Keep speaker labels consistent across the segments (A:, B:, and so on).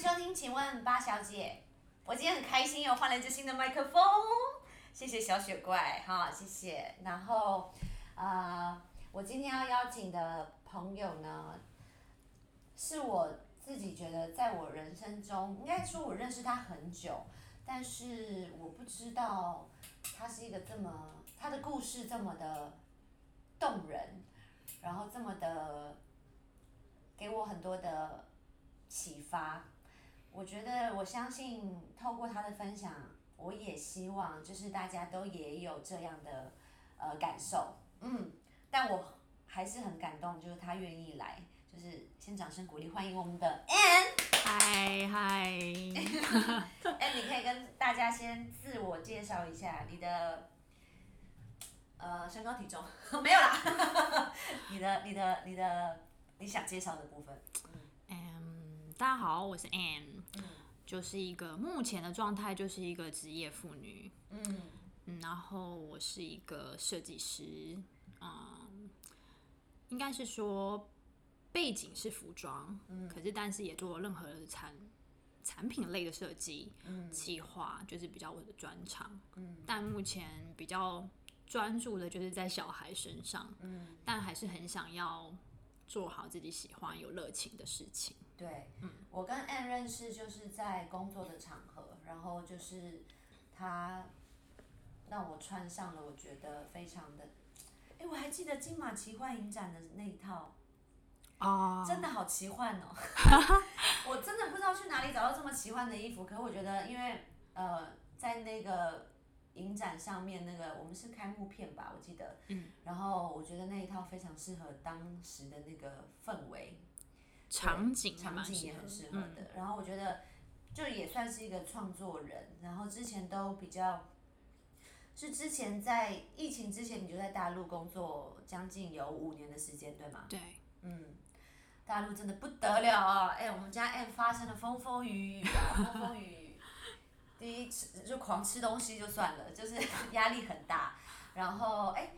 A: 收听，请问八小姐，我今天很开心又换了一支新的麦克风，谢谢小雪怪哈，谢谢。然后，呃，我今天要邀请的朋友呢，是我自己觉得在我人生中，应该说我认识他很久，但是我不知道他是一个这么，他的故事这么的动人，然后这么的给我很多的启发。我觉得我相信透过他的分享，我也希望就是大家都也有这样的呃感受，嗯，但我还是很感动，就是他愿意来，就是先掌声鼓励欢迎我们的 Ann，
B: 嗨嗨，
A: Ann 你可以跟大家先自我介绍一下你的呃身高体重。没有啦，你的你的你的你想介绍的部分，
B: 嗯，大家好，我是 Anne，就是一个目前的状态就是一个职业妇女，
A: 嗯。
B: 嗯，然后我是一个设计师，嗯，应该是说背景是服装，嗯，可是但是也做任何的产产品类的设计，嗯，企划就是比较我的专长，嗯，但目前比较专注的就是在小孩身上，嗯，但还是很想要做好自己喜欢有热情的事情。
A: 对，我跟 Anne 认识就是在工作的场合，然后就是他让我穿上了，我觉得非常的，哎，我还记得金马奇幻影展的那一套，
B: 哦。
A: 真的好奇幻哦！我真的不知道去哪里找到这么奇幻的衣服，可是我觉得因为呃，在那个影展上面那个我们是开幕片吧，我记得，嗯，然后我觉得那一套非常适合当时的那个氛围，
B: 场景
A: 场景也很适合
B: 嗯
A: 的。然后我觉得就也算是一个创作人，然后之前都比较是之前在疫情之前你就在大陆工作将近有五年的时间，对吗？
B: 对，
A: 嗯，大陆真的不得了啊！哎、我们家 M 发生了风风雨雨啊，风风雨雨。第一吃就狂吃东西就算了，就是 压力很大。然后哎、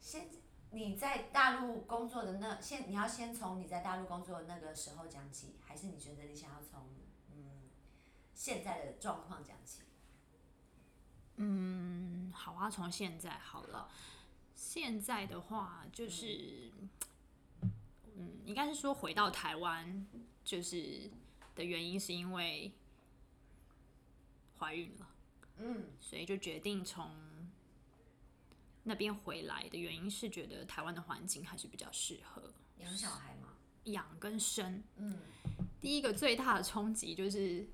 A: 先你在大陆工作的那先你要先从你在大陆工作的那个时候讲起，还是你觉得你想要从嗯现在的状况讲起？
B: 嗯，好啊，从现在好了。现在的话就是，嗯，应该是说回到台湾，就是的原因是因为怀孕了，
A: 嗯
B: 所以就决定从那边回来的原因是觉得台湾的环境还是比较适合
A: 养小孩嘛，
B: 养跟生。
A: 嗯
B: 第一个最大的冲击就是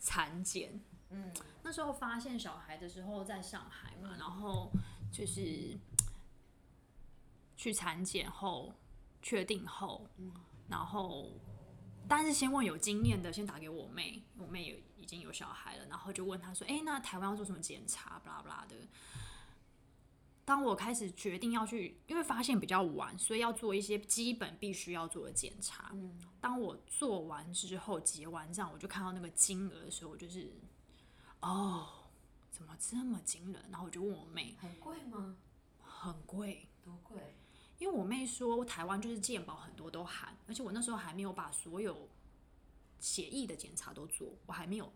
B: 产检。
A: 嗯
B: 那时候发现小孩的时候在上海嘛，然后就是去产检后确定后，然后但是先问有经验的，先打给我妹，我妹有已经有小孩了，然后就问她说：“哎、那台湾要做什么检查？”巴拉巴拉的。当我开始决定要去，因为发现比较晚，所以要做一些基本必须要做的检查。当我做完之后结完账，我就看到那个金额的时候，我就是，哦，怎么这么惊人？然后我就问我妹，
A: 很贵吗？
B: 很贵，
A: 多贵？
B: 因为我妹说台湾就是健保很多都含，而且我那时候还没有把所有协议的检查都做，我还没有，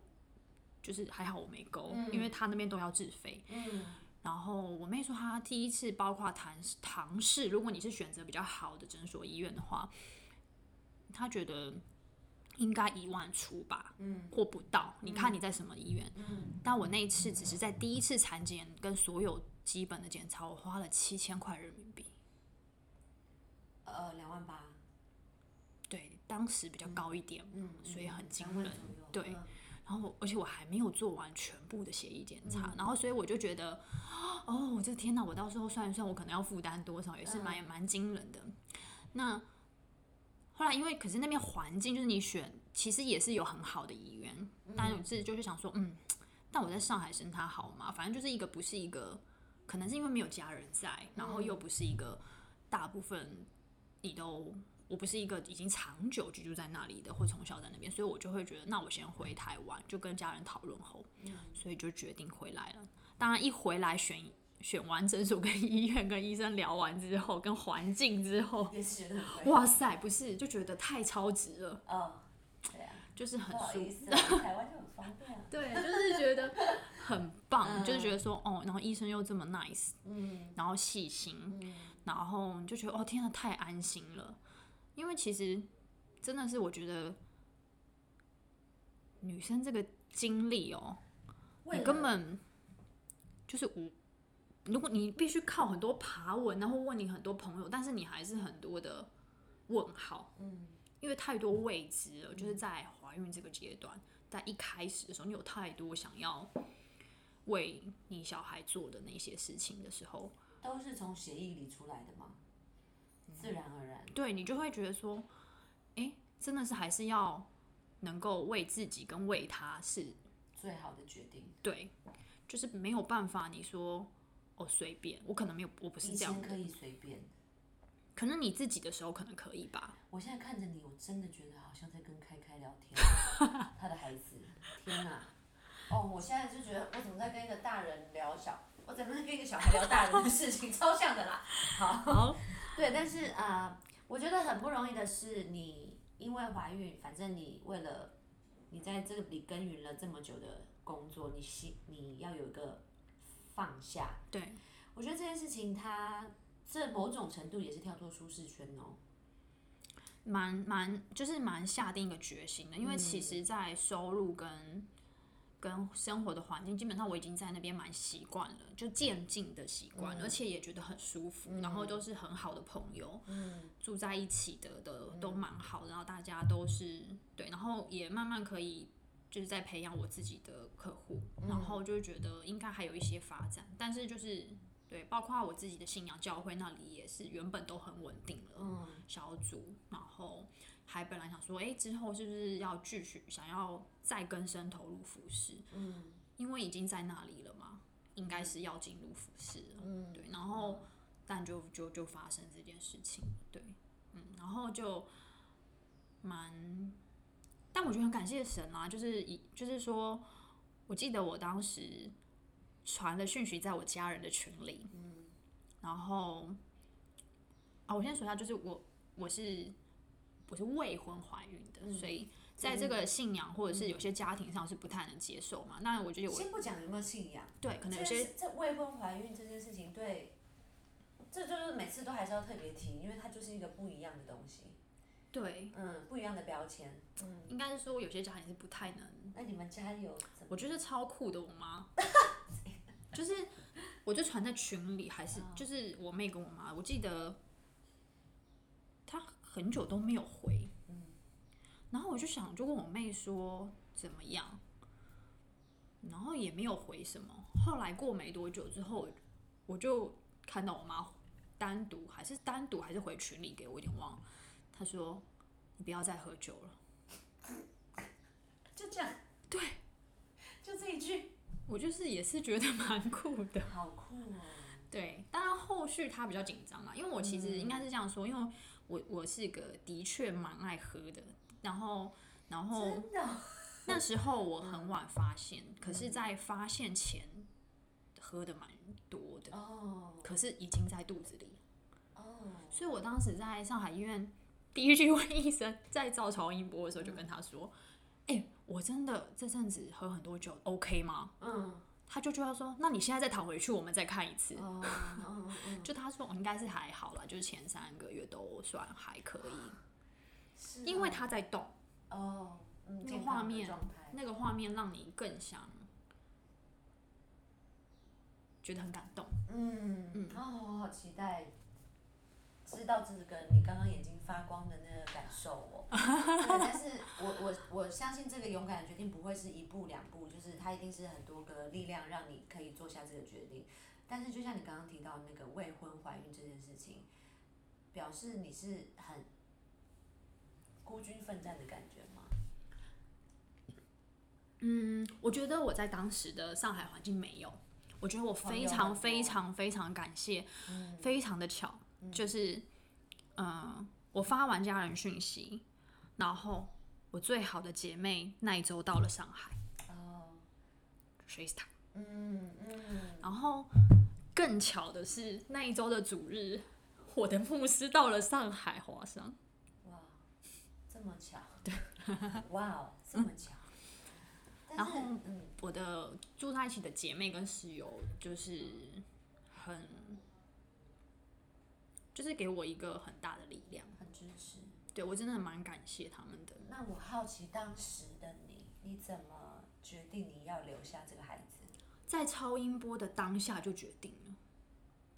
B: 就是还好我没勾，因为他那边都要自费。
A: 嗯
B: 然后我妹说，她第一次包括唐唐氏，如果你是选择比较好的诊所医院的话，她觉得应该一万出吧，
A: 嗯
B: 或不到。你看你在什么医院？
A: 嗯，
B: 但我那一次只是在第一次产检跟所有基本的检查，我花了七千块人民币。
A: 呃，两万八。
B: 对，当时比较高一点，
A: 嗯，
B: 所以很惊人对
A: 嗯
B: 然后而且我还没有做完全部的协议检查，然后所以我就觉得，哦，这天哪，我到时候算一算，我可能要负担多少，也是蛮蛮惊人的。那后来因为可是那边环境就是你选，其实也是有很好的医院，但我自己就是想说，嗯，但我在上海生他好吗？反正就是一个不是一个，可能是因为没有家人在，然后又不是一个大部分你都。我不是一个已经长久居住在那里的，或从小在那边，所以我就会觉得，那我先回台湾，就跟家人讨论后，所以就决定回来了。当然，一回来选选完诊所、跟医院、跟医生聊完之后，跟环境之后。哇塞，不是就觉得太超值了。
A: 嗯，对啊，
B: 就是很舒服。
A: 台湾就很方便啊。
B: 对，就是觉得很棒，
A: 嗯
B: 就是觉得说哦，然后医生又这么 nice，
A: 嗯
B: 然后细心，
A: 嗯，
B: 然后你就觉得哦，天呐，太安心了。因为其实真的是我觉得女生这个经历哦，你根本就是无。如果你必须靠很多爬文，然后问你很多朋友，但是你还是很多的问号，
A: 嗯
B: 因为太多未知了。就是在怀孕这个阶段，在一开始的时候，你有太多想要为你小孩做的那些事情的时候，
A: 都是从协议里出来的吗？自然而然。
B: 对你就会觉得说，哎、真的是还是要能够为自己跟为他是
A: 最好的决定。
B: 对，就是没有办法。你说哦随便，我可能没有，我不是这样
A: 可以随便，
B: 可能你自己的时候可能可以吧。
A: 我现在看着你，我真的觉得好像在跟开开聊天，他的孩子，天哪！哦，我现在就觉得我怎么在跟一个大人聊小，我怎么在跟一个小孩聊大人的事情，超像的啦。好，
B: 好，
A: 对，但是啊、呃我觉得很不容易的是，你因为怀孕，反正你为了你在这里耕耘了这么久的工作，你希你要有一个放下。
B: 对，
A: 我觉得这件事情它这某种程度也是跳脱舒适圈哦。
B: 蛮蛮就是蛮下定一个决心的，因为其实，在收入跟跟生活的环境，基本上我已经在那边蛮习惯了，就渐进的习惯，而且也觉得很舒服，然后都是很好的朋友，
A: 嗯
B: 住在一起的的都蛮好，然后大家都是对，然后也慢慢可以就是在培养我自己的客户，然后就会觉得应该还有一些发展，但是就是对，包括我自己的信仰教会那里也是原本都很稳定了，
A: 嗯
B: 小组，然后还本来想说，哎、之后是不是要继续想要再更深投入服饰，
A: 嗯
B: 因为已经在那里了嘛，应该是要进入服饰了。
A: 嗯，
B: 对，然后但就就就发生这件事情，对，嗯，然后就蛮，但我觉得很感谢神啊，就是以就是说，我记得我当时传的讯息在我家人的群里，嗯，然后啊，我先说一下，就是我我是我是未婚怀孕的，所以在这个信仰或者是有些家庭上是不太能接受嘛。那我觉得我
A: 先不讲有没有信仰，
B: 对可能有些
A: 这未婚怀孕这件事情，对，这就是每次都还是要特别提，因为它就是一个不一样的东西，
B: 对，
A: 嗯，不一样的标签，嗯，
B: 应该是说有些家庭是不太能
A: 那你们家有？
B: 我觉得超酷的，我妈，就是我就传在群里，还是就是我妹跟我妈，我记得她很久都没有回，然后我就想就跟我妹说怎么样，然后也没有回什么。后来过没多久之后，我就看到我妈单独还是单独还是回群里给我，有点忘了。她说你不要再喝酒了。
A: 就这样，
B: 对，
A: 就这一句，
B: 我就是也是觉得蛮酷的。
A: 好酷哦，
B: 对，当然后续他比较紧张嘛，因为我其实应该是这样说，因为我我是个的确蛮爱喝的，然后然后那时候我很晚发现，可是，在发现前喝的蛮多的，
A: 哦。
B: 可是已经在肚子里，
A: 哦，
B: 所以我当时在上海医院第一句问医生，在照超音波的时候就跟他说，哎、我真的这阵子喝很多酒，OK 吗？
A: 嗯，
B: 他就就要说，那你现在再躺回去，我们再看一次。就他说我应该是还好啦，就是前三个月都算还可以，
A: 是。
B: 因为
A: 哦
B: 他在动，
A: 哦，嗯，
B: 那个画面，那个画面让你更想觉得很感动。
A: 嗯
B: 嗯。
A: 哦，我好期待知道这个你刚刚眼睛发光的那个感受哦。对但是我我我相信这个勇敢的决定不会是一步两步，就是它一定是很多个力量让你可以做下这个决定。但是就像你刚刚提到那个未婚怀孕这件事情，表示你是很孤军奋战的感觉吗？
B: 嗯，我觉得我在当时的上海环境没有，我觉得我非常非常非常感谢，非常的巧，就是嗯，我发完家人讯息，然后我最好的姐妹那一周到了上海
A: 哦
B: ，，FaceTime。
A: 嗯嗯，
B: 然后更巧的是，那一周的主日，我的牧师到了上海华商。
A: 哇，这么巧，对，哇哦，这么强。但是
B: 然后
A: 嗯，
B: 我的住在一起的姐妹跟室友就是很，就是给我一个很大的力量。
A: 很支持。
B: 对我真的蛮感谢他们的。
A: 那我好奇当时的你，你怎么决定你要留下这个孩子？
B: 在超音波的当下就决定了，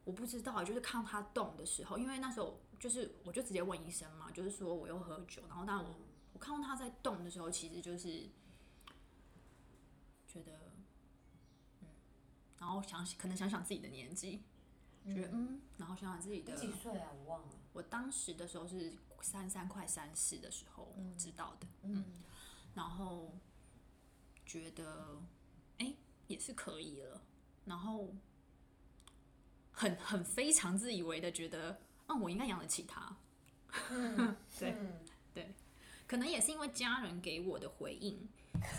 B: 我不知道，就是看他动的时候，因为那时候就是我就直接问医生嘛，就是说我又喝酒，然后但我我看到他在动的时候，其实就是觉得，嗯，然后想可能想想自己的年纪，觉得嗯，然后想想自己的，
A: 几岁啊？我忘了。
B: 我当时的时候是三三快三四的时候知道的，
A: 嗯。
B: 然后觉得哎、诶也是可以了，然后很很非常自以为的觉得，嗯，我应该养得起他。对
A: 对，
B: 可能也是因为家人给我的回应，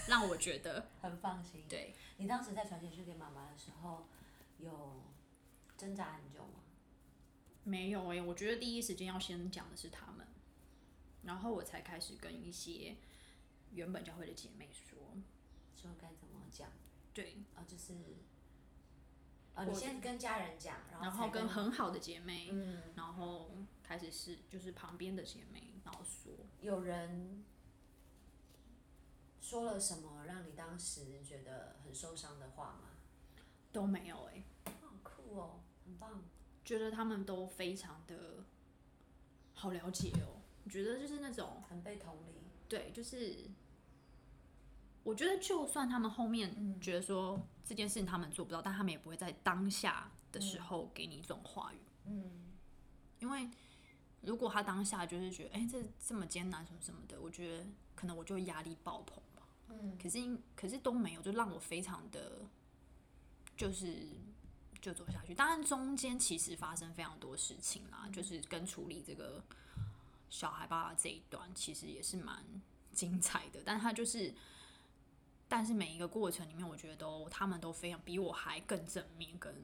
B: 让我觉得
A: 很放心。
B: 对，
A: 你当时在传简讯给妈妈的时候，有挣扎很久吗？
B: 没有哎、我觉得第一时间要先讲的是他们，然后我才开始跟一些原本教会的姐妹说，
A: 说该怎么讲？
B: 对，
A: 啊，就是，啊，你先跟家人讲，然后才
B: 然后跟很好的姐妹，
A: 嗯，
B: 然后开始是就是旁边的姐妹，然后说，
A: 有人说了什么让你当时觉得很受伤的话吗？
B: 都没有哎、
A: 好酷哦，很棒。
B: 觉得他们都非常的好了解哦。我觉得就是那种
A: 很被同理。
B: 对，就是我觉得就算他们后面觉得说这件事情他们做不到，但他们也不会在当下的时候给你这种话语，
A: 嗯
B: 因为如果他当下就是觉得哎、这这么艰难什么什么的，我觉得可能我就压力爆棚吧。
A: 嗯
B: 可是因可是都没有，就让我非常的，就是就走下去。当然中间其实发生非常多事情啦，就是跟处理这个小孩爸爸这一段，其实也是蛮精彩的。但他就是，但是每一个过程里面，我觉得都他们都非常比我还更正面跟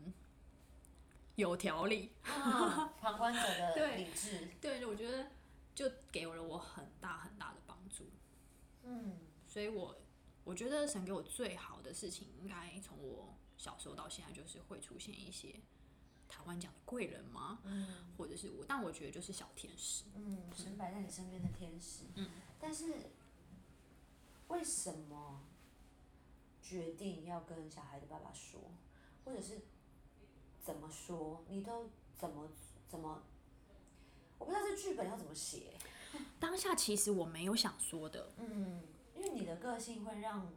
B: 有条理。
A: 啊旁观者的
B: 对
A: 理智。
B: 对，我觉得就给了我很大很大的帮助。
A: 嗯
B: 所以我我觉得神给我最好的事情，应该从我小时候到现在，就是会出现一些台湾讲的贵人吗？
A: 嗯
B: 或者是我，但我觉得就是小天使。
A: 嗯，神摆在你身边的天使。
B: 嗯。
A: 但是为什么决定要跟小孩的爸爸说，或者是怎么说？你都怎么怎么？我不知道这剧本要怎么写。
B: 当下其实我没有想说的，
A: 嗯，因为你的个性会让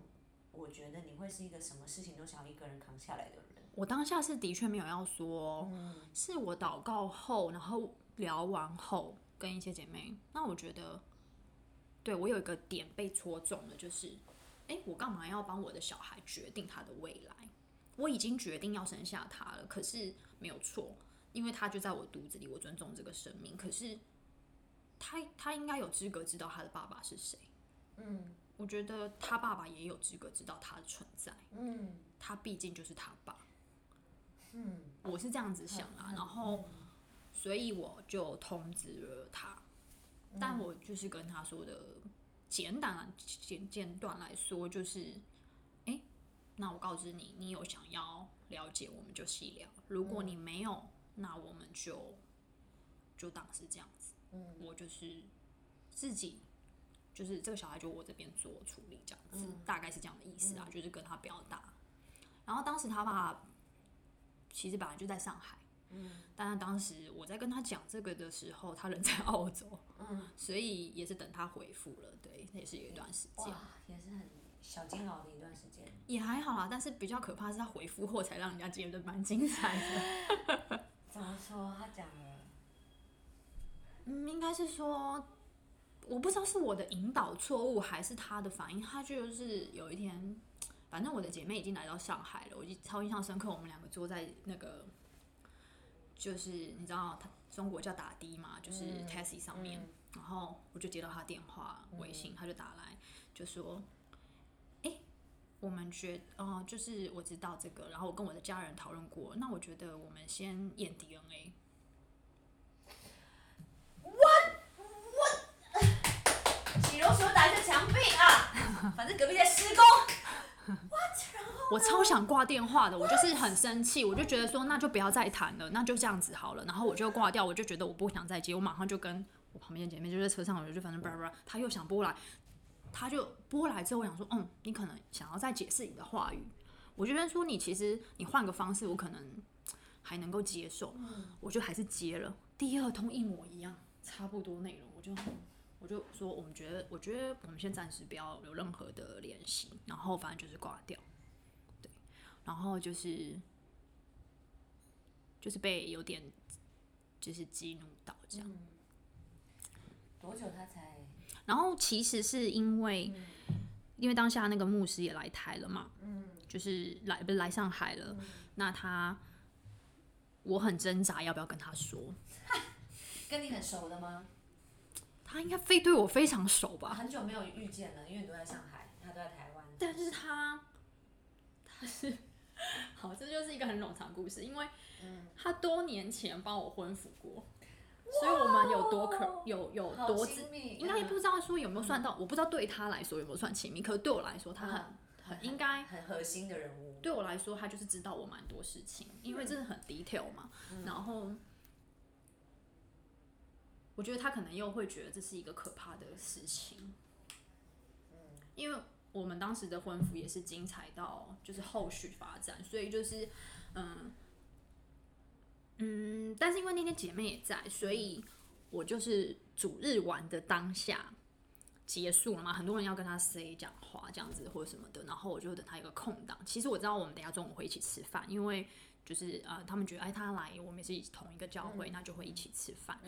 A: 我觉得你会是一个什么事情都想要一个人扛下来的人。
B: 我当下是的确没有要说，
A: 嗯
B: 是我祷告后，然后聊完后跟一些姐妹，那我觉得，对我有一个点被戳中了，就是，哎、我干嘛要帮我的小孩决定他的未来？我已经决定要生下他了，可是没有错，因为他就在我肚子里，我尊重这个生命。可是他他应该有资格知道他的爸爸是谁。
A: 嗯
B: 我觉得他爸爸也有资格知道他的存在，
A: 嗯
B: 他毕竟就是他爸。
A: 嗯，
B: 我是这样子想啊，然后。所以我就通知了他，但我就是跟他说的简短简简短来说，就是，哎、那我告知你，你有想要了解，我们就细聊；如果你没有，那我们就就当是这样子。
A: 嗯，
B: 我就是自己，就是这个小孩就我这边做处理，这样子，大概是这样的意思啊，就是跟他表达。然后当时他爸其实本来就在上海。嗯但是当时我在跟他讲这个的时候，他人在澳洲，
A: 嗯，
B: 所以也是等他回复了，对，那也是有一段时间，
A: 哇，也是很小煎熬的一段时间。
B: 也还好啦。但是比较可怕是他回复后才让人家觉得蛮精彩的。
A: 怎么说？他讲了，
B: 嗯，应该是说，我不知道是我的引导错误还是他的反应。他就是有一天，反正我的姐妹已经来到上海了，我就超印象深刻。我们两个坐在那个，就是你知道他中国叫打的嘛，就是
A: 嗯
B: taxi 上面，
A: 嗯
B: 然后我就接到他电话、微信，他就打来就说：“哎、我们觉呃，就是我知道这个，然后我跟我的家人讨论过，那我觉得我们先验 DNA。”
A: 喜如，要求打一下墙壁啊！反正隔壁在施工。
B: 我超想挂电话的，我就是很生气，我就觉得说那就不要再谈了，那就这样子好了，然后我就挂掉，我就觉得我不想再接，我马上就跟我旁边姐妹就在车上，我就反正叭叭，他又想拨来，他就拨来之后，我想说，嗯，你可能想要再解释你的话语，我觉得说你其实你换个方式，我可能还能够接受，我就还是接了，第二通一模一样，差不多内容，我就我就说我们觉得，我觉得我们先暂时不要有任何的联系，然后反正就是挂掉。对然后就是就是被有点就是激怒到这样，
A: 多久他才？
B: 然后其实是因为因为当下那个牧师也来台了嘛，
A: 嗯，
B: 就是来不是来上海了，那他我很挣扎要不要跟他说，
A: 跟你很熟的吗？
B: 他应该非对我非常熟吧？
A: 很久没有遇见了，因为你都在上海，他都在台湾。
B: 但是他他是。好，这就是一个很冗长故事，因为他多年前帮我婚服过，所以我们有多可有有多
A: 亲密，
B: 应该不知道说有没有算到，我不知道对他来说有没有算亲密，可是对我来说他很很应该
A: 很核心的人物。
B: 对我来说，他就是知道我蛮多事情，因为真的很 detail 嘛。然后我觉得他可能又会觉得这是一个可怕的事情，因为。我们当时的婚服也是精彩到，就是后续发展，所以就是，嗯，嗯，但是因为那天姐妹也在，所以我就是主日玩的当下结束了嘛，很多人要跟他 say 讲话这样子或者什么的，然后我就等他一个空档。其实我知道我们等下中午会一起吃饭，因为就是呃，他们觉得哎他来，我们也是同一个教会，那就会一起吃饭。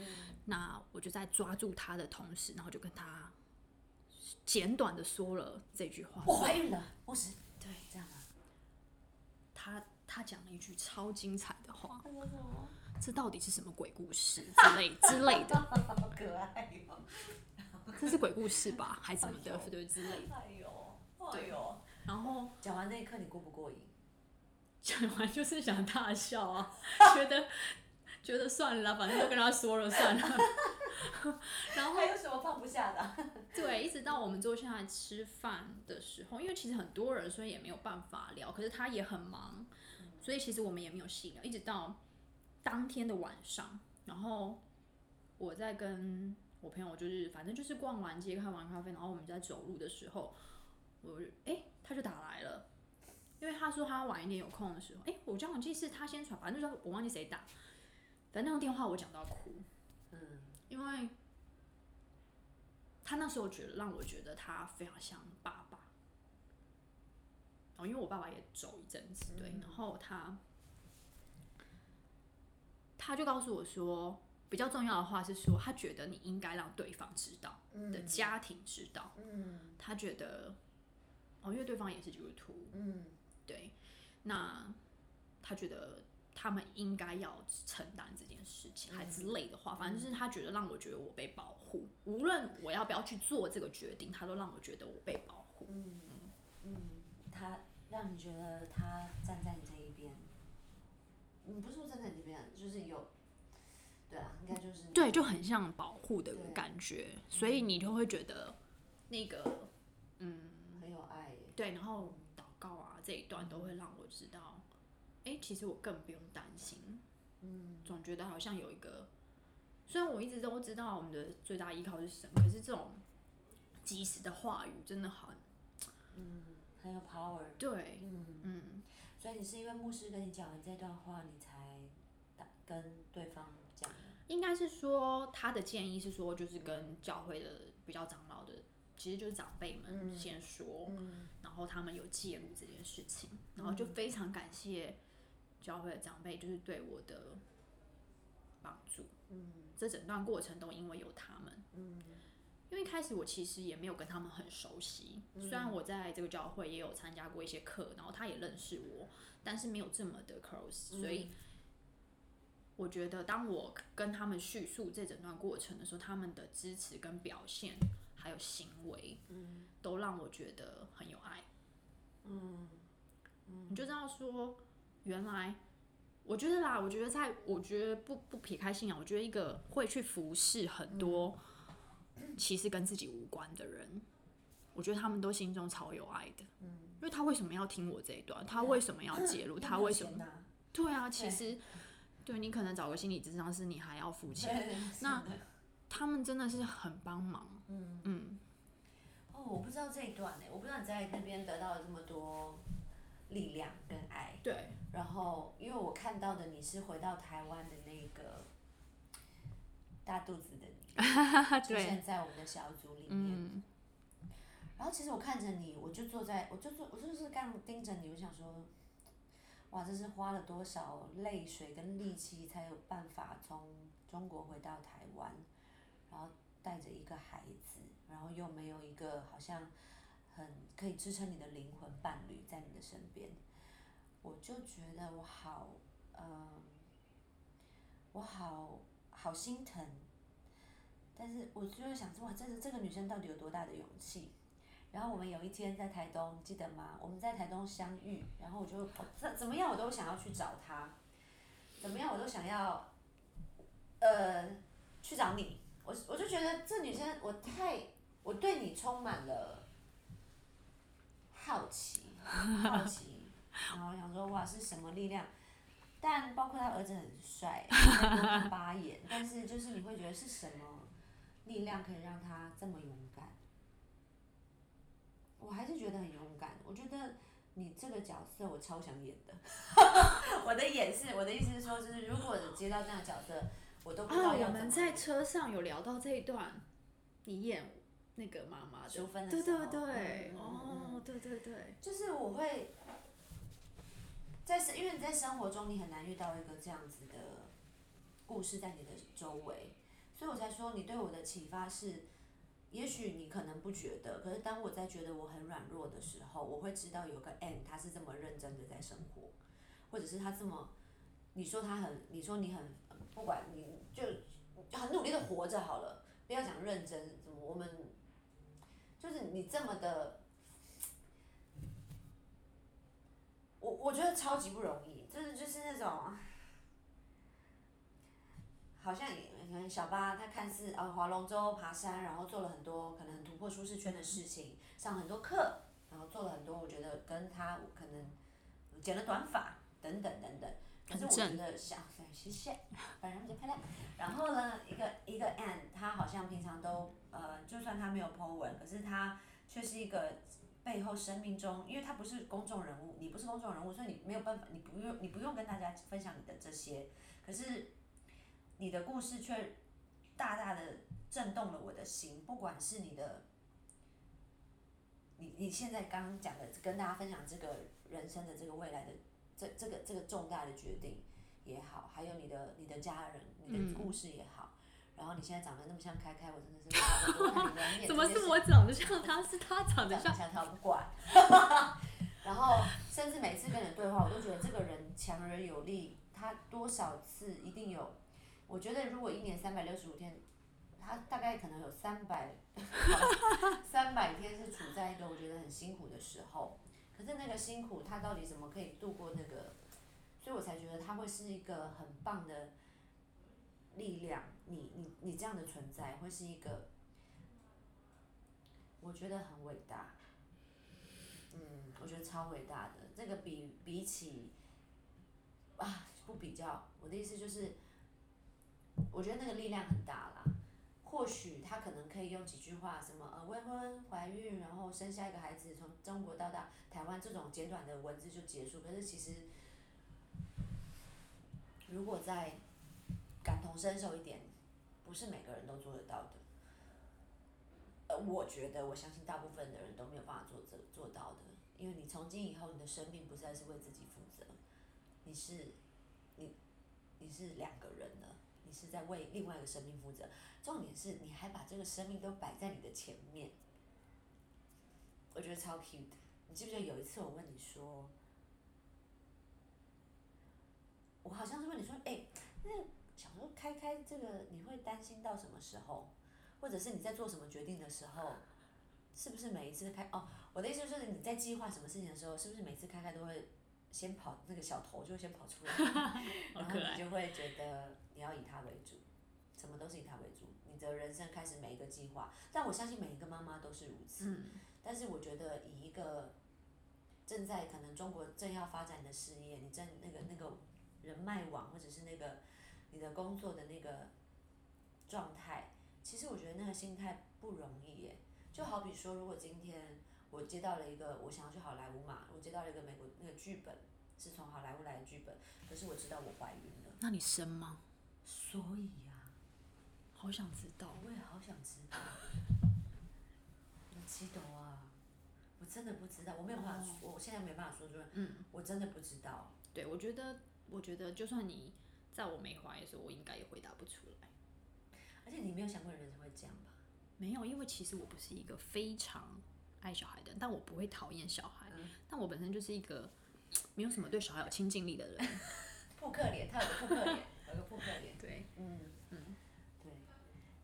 B: 那我就在抓住他的同时，然后就跟他。简短的说了这句话，
A: 我怀孕了，我是
B: 对
A: 这样吗？
B: 他他讲了一句超精彩的话，这到底是什么鬼故事之类之类的？
A: 好可爱哟！
B: 这是鬼故事吧，还是什么的？对之类的。
A: 哎呦，哎呦！
B: 然后
A: 讲完那一刻，你过不过瘾？
B: 讲完就是想大笑啊，觉得。觉得算了，反正都跟他说了算了。然后
A: 还有什么放不下的？
B: 对，一直到我们坐下来吃饭的时候，因为其实很多人，所以也没有办法聊。可是他也很忙，所以其实我们也没有细聊。一直到当天的晚上，然后我在跟我朋友，就是反正就是逛完街、看完咖啡，然后我们在走路的时候，我哎，他就打来了，因为他说他晚一点有空的时候，哎，我忘记是他先传，反正就是我忘记谁打。反正那通电话我讲到哭，嗯，因为他那时候觉得让我觉得他非常像爸爸，哦，因为我爸爸也走一阵子，对，然后他他就告诉我说，比较重要的话是说，他觉得你应该让对方知道，的家庭知道，嗯，他觉得，哦，因为对方也是基督徒，嗯，对，那他觉得。他们应该要承担这件事情，还之类的话，反正就是他觉得让我觉得我被保护，无论我要不要去做这个决定，他都让我觉得我被保护。
A: 嗯嗯，他让你觉得他站在你这一边，嗯，不是说站在你这边，就是有，对啊，应该就是
B: 对，就很像保护的感觉，所以你就会觉得那个嗯
A: 很有爱，
B: 对，然后这一段都会让我知道。哎，其实我更不用担心，嗯，总觉得好像有一个，虽然我一直都知道我们的最大依靠是神，可是这种及时的话语真的很，
A: 嗯，很有 power。
B: 对，
A: 嗯嗯，所以你是因为牧师跟你讲完这段话，你才跟对方讲的？
B: 应该是说他的建议是说，就是跟教会的比较长老的，其实就是长辈们先说，然后他们有介入这件事情，然后就非常感谢。教会的长辈就是对我的帮助，嗯，这整段过程都因为有他们，嗯，因为开始我其实也没有跟他们很熟悉，虽然我在这个教会也有参加过一些课，然后他也认识我，但是没有这么的 close，所以我觉得当我跟他们叙述这整段过程的时候，他们的支持跟表现还有行为，嗯，都让我觉得很有爱，嗯，你就知道说。原来，我觉得啦，我觉得在，我觉得不不撇开信仰，我觉得一个会去服侍很多其实跟自己无关的人，我觉得他们都心中超有爱的。嗯，因为他为什么要听我这一段？他为什么要介入？他为什么？对啊，其实对你可能找个心理咨商师，你还要付钱。那他们真的是很帮忙。嗯嗯。
A: 哦，我不知道这一段呢，我不知道你在那边得到了这么多力量跟爱。
B: 对。
A: 然后，因为我看到的你是回到台湾的那个大肚子的你，出现在我们的小组里面。然后，其实我看着你，我就坐在，我就坐，我就是刚盯着你，我想说。哇，这是花了多少泪水跟力气，才有办法从中国回到台湾，然后带着一个孩子，然后又没有一个好像很可以支撑你的灵魂伴侣在你的身边，我就觉得我好，嗯，我好好心疼，但是我就会想说，哇，这是这个女生到底有多大的勇气？然后我们有一天在台东，记得吗？我们在台东相遇，然后我就怎怎么样，我都想要去找她，怎么样，我都想要，呃，去找你。我我就觉得这女生，我太，我对你充满了好奇，好奇，然后想说哇，是什么力量？但包括他儿子很帅，八眼，但是就是你会觉得是什么力量可以让他这么勇敢？我还是觉得很勇敢。我觉得你这个角色我超想演的。我的演是，我的意思是说，就是如果接到这样的角色，我都不知道
B: 我们在车上有聊到这一段，你演那个妈妈
A: 的，
B: 对对对，哦，对对对。
A: 就是我会，在生，因为你在生活中你很难遇到一个这样子的故事在你的周围，所以我才说你对我的启发是。也许你可能不觉得，可是当我在觉得我很软弱的时候，我会知道有个 N，他是这么认真的在生活，或者是他这么，你说他很，你说你很，不管你就很努力的活着好了，不要讲认真，我们就是你这么的，我我觉得超级不容易，就是就是那种。好像可能小巴他看似啊划龙舟、爬山，然后做了很多可能突破舒适圈的事情，上很多课，然后做了很多我觉得跟他可能剪了短发等等等等。可是我觉得像，谢谢，本人比较漂亮。然后呢，一个一个 Ann，他好像平常都呃，就算他没有 po 文，可是他却是一个背后生命中，因为他不是公众人物，你不是公众人物，所以你没有办法，你不用你不用跟大家分享你的这些，可是。你的故事却大大的震动了我的心，不管是你的，你你现在刚刚讲的跟大家分享这个人生的这个未来的这这个这个重大的决定也好，还有你的你的家人你的故事也好，然后你现在长得那么像开开，我真的是
B: 怎么是我长得像他，是他长得
A: 像他，不管。然后甚至每次跟人对话，我都觉得这个人强而有力，他多少次一定有。我觉得如果一年三百六十五天，他大概可能有三百 三百天是处在一个我觉得很辛苦的时候。可是那个辛苦，他到底怎么可以度过那个？所以我才觉得他会是一个很棒的力量。你你你这样的存在会是一个，我觉得很伟大。嗯，我觉得超伟大的。这个比比起啊不比较，我的意思就是。我觉得那个力量很大啦，或许他可能可以用几句话，什么呃未婚怀孕，然后生下一个孩子，从中国到达台湾这种简短的文字就结束。可是其实，如果再感同身受一点，不是每个人都做得到的。呃，我觉得我相信大部分的人都没有办法做这做到的，因为你从今以后你的生命不再是为自己负责，你是你你是两个人了。是在为另外一个生命负责，重点是你还把这个生命都摆在你的前面，我觉得超 cute。你记不记得有一次我问你说，我好像是问你说，哎，那小时候开开这个，你会担心到什么时候？或者是你在做什么决定的时候，是不是每一次开？哦，我的意思就是你在计划什么事情的时候，是不是每次开开都会先跑那个小头就先跑出来，然后你就会觉得。你要以他为主，什么都是以他为主，你的人生开始每一个计划。但我相信每一个妈妈都是如此。
B: 嗯
A: 但是我觉得以一个正在可能中国正要发展的事业，你正那个那个人脉网或者是那个你的工作的那个状态，其实我觉得那个心态不容易耶。就好比说，如果今天我接到了一个我想要去好莱坞嘛，我接到了一个美国那个剧本，是从好莱坞来的剧本，可是我知道我怀孕了，
B: 那你生吗？
A: 所以呀、
B: 好想知道。
A: 我也好想知道。我记得啊，我真的不知道，我没有办法说，我现在没办法说出来。
B: 嗯，
A: 我真的不知道。
B: 对，我觉得，我觉得就算你在我没怀的时候，我应该也回答不出来。
A: 而且你没有想过人生会这样吧？
B: 没有，因为其实我不是一个非常爱小孩的，但我不会讨厌小孩。
A: 嗯
B: 但我本身就是一个没有什么对小孩有亲近力的人。
A: 扑克脸，他有个扑克脸，有个扑克脸。
B: 对，
A: 嗯嗯，对，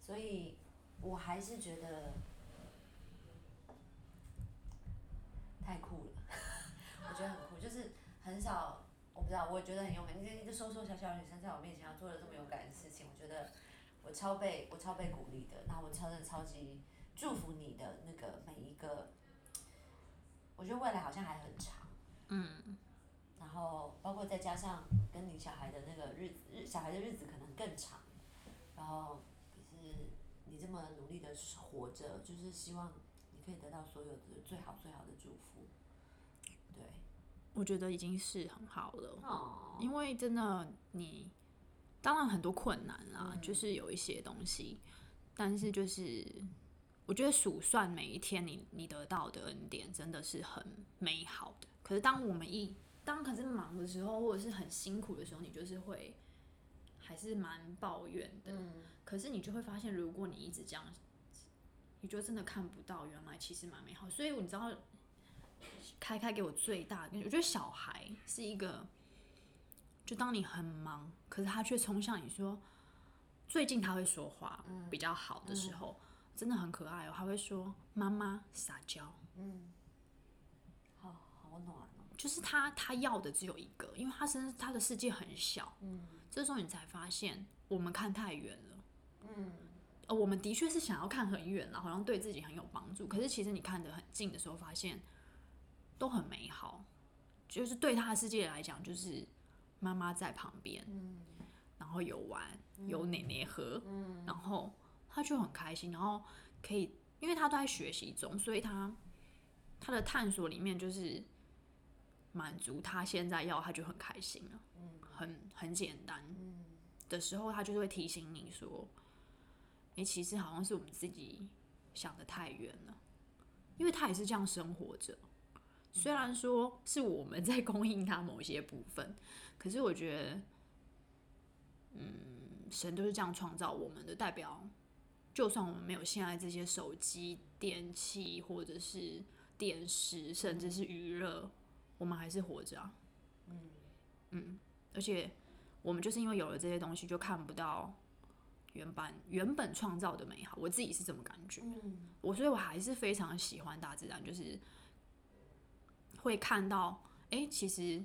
A: 所以我还是觉得太酷了，我觉得很酷，就是很少，我不知道，我觉得很勇敢。你这一个瘦瘦小小的女生在我面前要做了这么勇敢的事情，我觉得我超被我超被鼓励的，然后我超真的超级祝福你的那个每一个，我觉得未来好像还很长。
B: 嗯，
A: 然后包括再加上跟你小孩的那个日子，日小孩的日子可能更长，然后可是你这么努力的活着，就是希望你可以得到所有的最好最好的祝福，对，
B: 我觉得已经是很好了。
A: 哦，
B: 因为真的你，当然很多困难啦，
A: 嗯
B: 就是有一些东西，但是就是我觉得数算每一天你你得到的恩典，真的是很美好的。可是当我们一当可是忙的时候，或者是很辛苦的时候，你就是会还是蛮抱怨的。
A: 嗯，
B: 可是你就会发现，如果你一直这样，你就真的看不到原来其实蛮美好。所以你知道，开开给我最大的，我觉得小孩是一个，就当你很忙，可是他却冲向你说，最近他会说话比较好的时候，真的很可爱哦。他会说妈妈撒娇，嗯
A: 好好暖哦，
B: 就是他他要的只有一个，因为他身他的世界很小，
A: 嗯
B: 这时候你才发现我们看太远了。
A: 嗯，
B: 呃，我们的确是想要看很远了，好像对自己很有帮助。可是其实你看得很近的时候，发现都很美好。就是对他的世界来讲，就是妈妈在旁边，嗯然后有玩，有奶奶喝，然后他就很开心，然后可以，因为他都在学习中，所以他他的探索里面就是满足他现在要，他就很开心了，很很简单。的时候，他就会提醒你说：“诶，其实好像是我们自己想的太远了，因为他也是这样生活着。虽然说是我们在供应他某些部分，可是我觉得，嗯，神都是这样创造我们的，代表就算我们没有现在这些手机、电器或者是电视，甚至是娱乐，我们还是活着啊。嗯嗯，而且。我们就是因为有了这些东西，就看不到原版原本创造的美好。我自己是这么感觉，我所以我还是非常喜欢大自然，就是会看到，哎、其实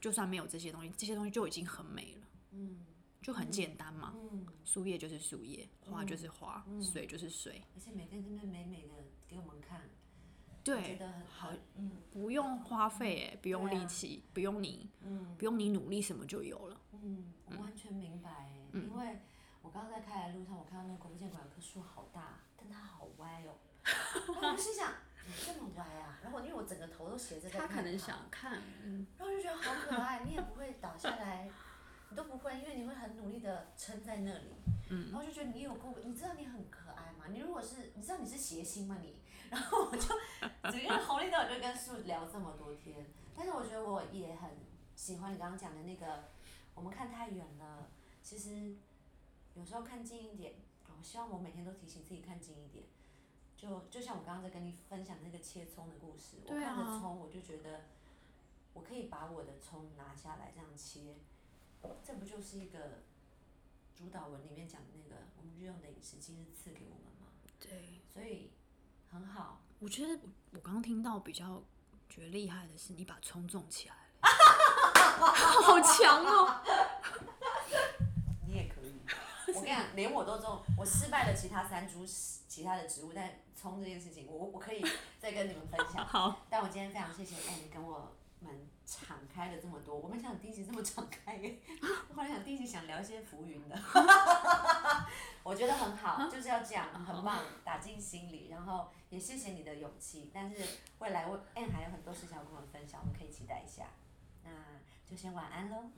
B: 就算没有这些东西，这些东西就已经很美了，嗯，就很简单嘛，
A: 嗯，
B: 树叶就是树叶，花就是花，水就是水，
A: 而且每天真的美美的给我们看，对觉
B: 对，
A: 得很好，嗯
B: 不用花费，哎，不用力气，不用你，
A: 嗯。
B: 不用你努力，什么就有了。
A: 嗯，我完全明白欸因为我刚刚在开来的路上，我看到那个国父纪念馆有棵树好大，但它好歪哦。我心想，这么歪啊？然后因为我整个头都斜着在看
B: 他可能想看，嗯，
A: 然后就觉得好可爱，你也不会倒下来，你都不会，因为你会很努力的撑在那里。嗯。然后就觉得你有够，你知道你很可爱嘛？你如果是，你知道你是谐星嘛你？然后我就整个红绿灯我就跟树聊这么多天，但是我觉得我也很喜欢你刚刚讲的那个，我们看太远了，其实有时候看近一点。我希望我每天都提醒自己看近一点。就就像我刚刚在跟你分享那个切葱的故事，我看着葱我就觉得。我可以把我的葱拿下来这样切，这不就是一个主导文里面讲的那个我们日用的饮食今日赐给我们吗？
B: 对。
A: 所以很好，
B: 我觉得我刚刚听到比较觉得厉害的是，你把葱种起来了，好强哦！
A: 你也可以。我跟你讲，连我都种，我失败了其他三株其他的植物，但葱这件事情，我我可以再跟你们分享。
B: 好，
A: 但我今天非常谢谢哎，你跟我们敞开了这么多。我们想到第一集这么敞开耶，我本来想第一集想聊一些浮云的。我觉得很好，就是要这样，很棒，打进心里。然后也谢谢你的勇气，但是未来我 Anne 还有很多事情要跟我们分享，我们可以期待一下。那就先晚安喽。